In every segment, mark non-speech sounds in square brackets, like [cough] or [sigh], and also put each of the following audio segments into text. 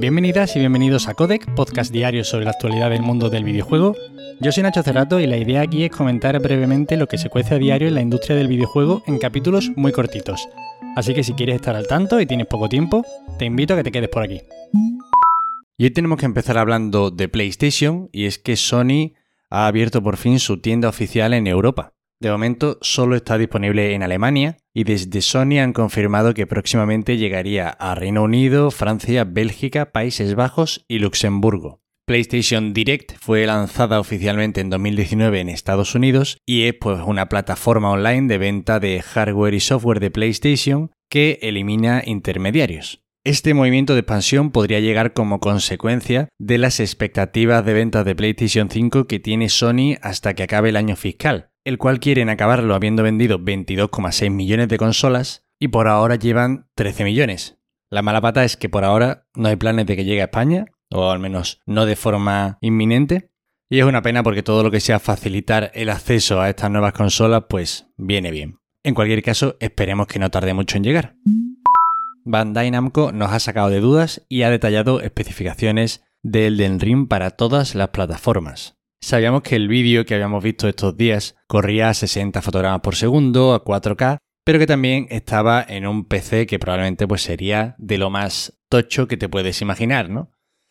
Bienvenidas y bienvenidos a Codec, podcast diario sobre la actualidad del mundo del videojuego. Yo soy Nacho Cerrato y la idea aquí es comentar brevemente lo que se cuece a diario en la industria del videojuego en capítulos muy cortitos. Así que si quieres estar al tanto y tienes poco tiempo, te invito a que te quedes por aquí. Y hoy tenemos que empezar hablando de PlayStation y es que Sony ha abierto por fin su tienda oficial en Europa. De momento solo está disponible en Alemania y desde Sony han confirmado que próximamente llegaría a Reino Unido, Francia, Bélgica, Países Bajos y Luxemburgo. PlayStation Direct fue lanzada oficialmente en 2019 en Estados Unidos y es pues, una plataforma online de venta de hardware y software de PlayStation que elimina intermediarios. Este movimiento de expansión podría llegar como consecuencia de las expectativas de ventas de PlayStation 5 que tiene Sony hasta que acabe el año fiscal, el cual quieren acabarlo habiendo vendido 22,6 millones de consolas y por ahora llevan 13 millones. La mala pata es que por ahora no hay planes de que llegue a España, o al menos no de forma inminente, y es una pena porque todo lo que sea facilitar el acceso a estas nuevas consolas, pues viene bien. En cualquier caso, esperemos que no tarde mucho en llegar. Bandai Namco nos ha sacado de dudas y ha detallado especificaciones de Elden para todas las plataformas. Sabíamos que el vídeo que habíamos visto estos días corría a 60 fotogramas por segundo, a 4K, pero que también estaba en un PC que probablemente pues sería de lo más tocho que te puedes imaginar, ¿no?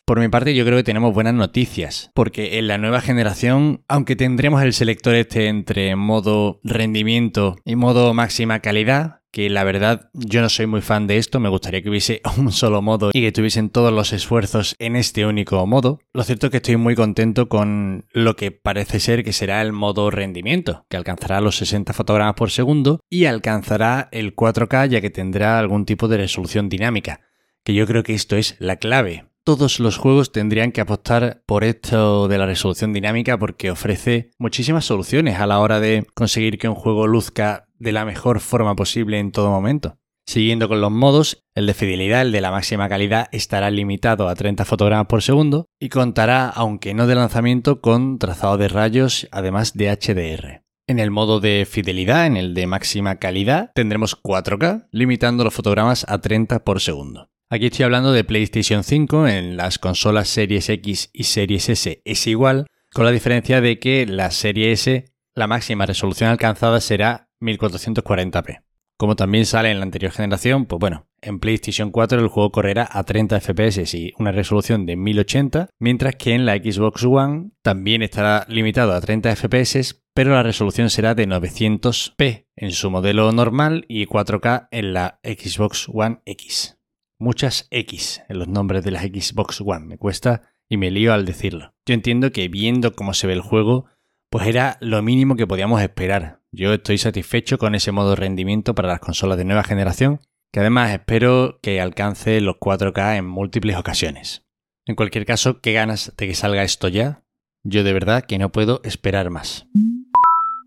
Por mi parte yo creo que tenemos buenas noticias, porque en la nueva generación, aunque tendremos el selector este entre modo rendimiento y modo máxima calidad, que la verdad yo no soy muy fan de esto, me gustaría que hubiese [laughs] un solo modo y que tuviesen todos los esfuerzos en este único modo. Lo cierto es que estoy muy contento con lo que parece ser que será el modo rendimiento, que alcanzará los 60 fotogramas por segundo y alcanzará el 4K ya que tendrá algún tipo de resolución dinámica, que yo creo que esto es la clave. Todos los juegos tendrían que apostar por esto de la resolución dinámica porque ofrece muchísimas soluciones a la hora de conseguir que un juego luzca de la mejor forma posible en todo momento. Siguiendo con los modos, el de fidelidad, el de la máxima calidad, estará limitado a 30 fotogramas por segundo y contará, aunque no de lanzamiento, con trazado de rayos, además de HDR. En el modo de fidelidad, en el de máxima calidad, tendremos 4K, limitando los fotogramas a 30 por segundo. Aquí estoy hablando de PlayStation 5, en las consolas Series X y Series S es igual, con la diferencia de que la Serie S, la máxima resolución alcanzada será 1440p. Como también sale en la anterior generación, pues bueno, en PlayStation 4 el juego correrá a 30 FPS y una resolución de 1080, mientras que en la Xbox One también estará limitado a 30 FPS, pero la resolución será de 900p en su modelo normal y 4K en la Xbox One X. Muchas X en los nombres de la Xbox One, me cuesta y me lío al decirlo. Yo entiendo que viendo cómo se ve el juego, pues era lo mínimo que podíamos esperar, yo estoy satisfecho con ese modo de rendimiento para las consolas de nueva generación, que además espero que alcance los 4K en múltiples ocasiones. En cualquier caso, qué ganas de que salga esto ya. Yo de verdad que no puedo esperar más.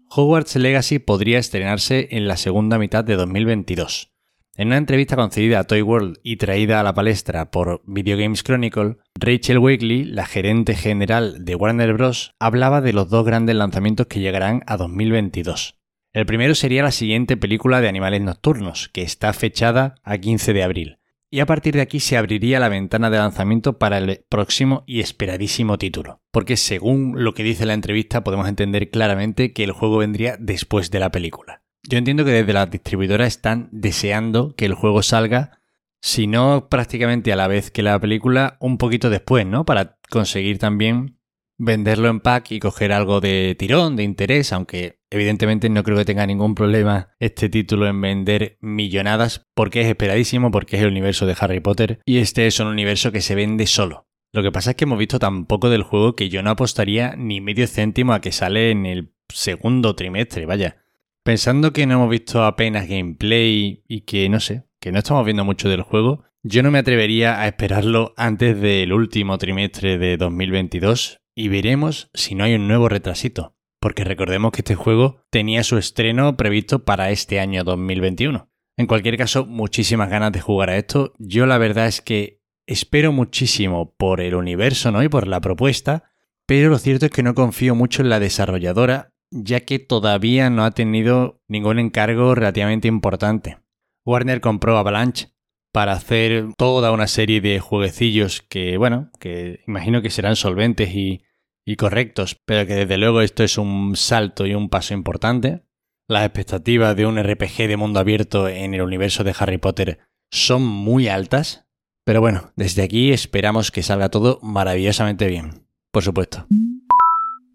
Hogwarts Legacy podría estrenarse en la segunda mitad de 2022. En una entrevista concedida a Toy World y traída a la palestra por Video Games Chronicle, Rachel Wakely, la gerente general de Warner Bros., hablaba de los dos grandes lanzamientos que llegarán a 2022. El primero sería la siguiente película de animales nocturnos, que está fechada a 15 de abril. Y a partir de aquí se abriría la ventana de lanzamiento para el próximo y esperadísimo título. Porque según lo que dice la entrevista podemos entender claramente que el juego vendría después de la película. Yo entiendo que desde las distribuidoras están deseando que el juego salga, si no prácticamente a la vez que la película, un poquito después, ¿no? Para conseguir también venderlo en pack y coger algo de tirón, de interés, aunque evidentemente no creo que tenga ningún problema este título en vender millonadas, porque es esperadísimo, porque es el universo de Harry Potter y este es un universo que se vende solo. Lo que pasa es que hemos visto tan poco del juego que yo no apostaría ni medio céntimo a que sale en el segundo trimestre, vaya. Pensando que no hemos visto apenas gameplay y que no sé, que no estamos viendo mucho del juego, yo no me atrevería a esperarlo antes del último trimestre de 2022 y veremos si no hay un nuevo retrasito, porque recordemos que este juego tenía su estreno previsto para este año 2021. En cualquier caso, muchísimas ganas de jugar a esto. Yo la verdad es que espero muchísimo por el universo, ¿no? Y por la propuesta, pero lo cierto es que no confío mucho en la desarrolladora ya que todavía no ha tenido ningún encargo relativamente importante. Warner compró Avalanche, para hacer toda una serie de jueguecillos que, bueno, que imagino que serán solventes y, y correctos, pero que desde luego esto es un salto y un paso importante. Las expectativas de un RPG de mundo abierto en el universo de Harry Potter son muy altas, pero bueno, desde aquí esperamos que salga todo maravillosamente bien, por supuesto.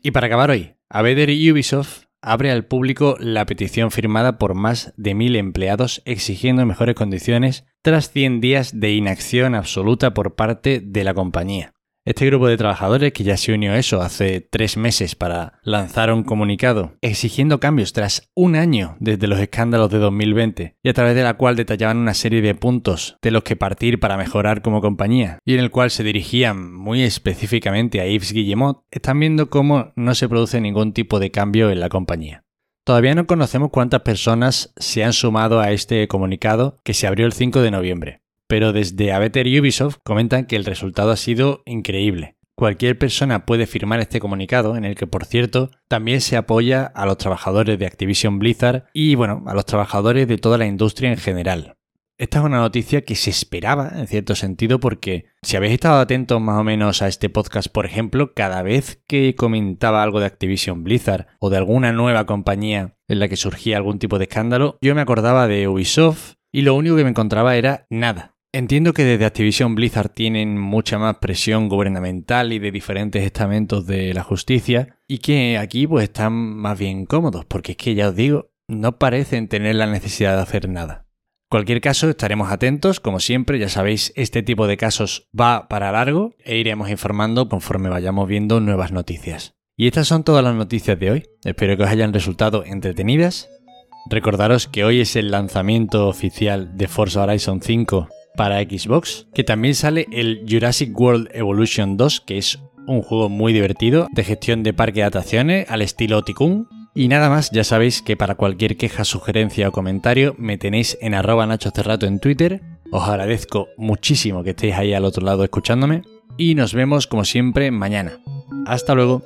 Y para acabar hoy, Aveder Ubisoft abre al público la petición firmada por más de mil empleados exigiendo mejores condiciones tras 100 días de inacción absoluta por parte de la compañía. Este grupo de trabajadores, que ya se unió a eso hace tres meses para lanzar un comunicado exigiendo cambios tras un año desde los escándalos de 2020 y a través de la cual detallaban una serie de puntos de los que partir para mejorar como compañía y en el cual se dirigían muy específicamente a Yves Guillemot, están viendo cómo no se produce ningún tipo de cambio en la compañía. Todavía no conocemos cuántas personas se han sumado a este comunicado que se abrió el 5 de noviembre pero desde Abeter y Ubisoft comentan que el resultado ha sido increíble. Cualquier persona puede firmar este comunicado, en el que, por cierto, también se apoya a los trabajadores de Activision Blizzard y, bueno, a los trabajadores de toda la industria en general. Esta es una noticia que se esperaba, en cierto sentido, porque si habéis estado atentos más o menos a este podcast, por ejemplo, cada vez que comentaba algo de Activision Blizzard o de alguna nueva compañía en la que surgía algún tipo de escándalo, yo me acordaba de Ubisoft y lo único que me encontraba era nada. Entiendo que desde Activision Blizzard tienen mucha más presión gubernamental y de diferentes estamentos de la justicia y que aquí pues están más bien cómodos porque es que ya os digo, no parecen tener la necesidad de hacer nada. Cualquier caso, estaremos atentos, como siempre, ya sabéis, este tipo de casos va para largo e iremos informando conforme vayamos viendo nuevas noticias. Y estas son todas las noticias de hoy. Espero que os hayan resultado entretenidas. Recordaros que hoy es el lanzamiento oficial de Forza Horizon 5 para Xbox, que también sale el Jurassic World Evolution 2, que es un juego muy divertido de gestión de parque de atracciones al estilo Tikkun. Y nada más, ya sabéis que para cualquier queja, sugerencia o comentario me tenéis en arroba Nacho Cerrato en Twitter. Os agradezco muchísimo que estéis ahí al otro lado escuchándome. Y nos vemos como siempre mañana. Hasta luego.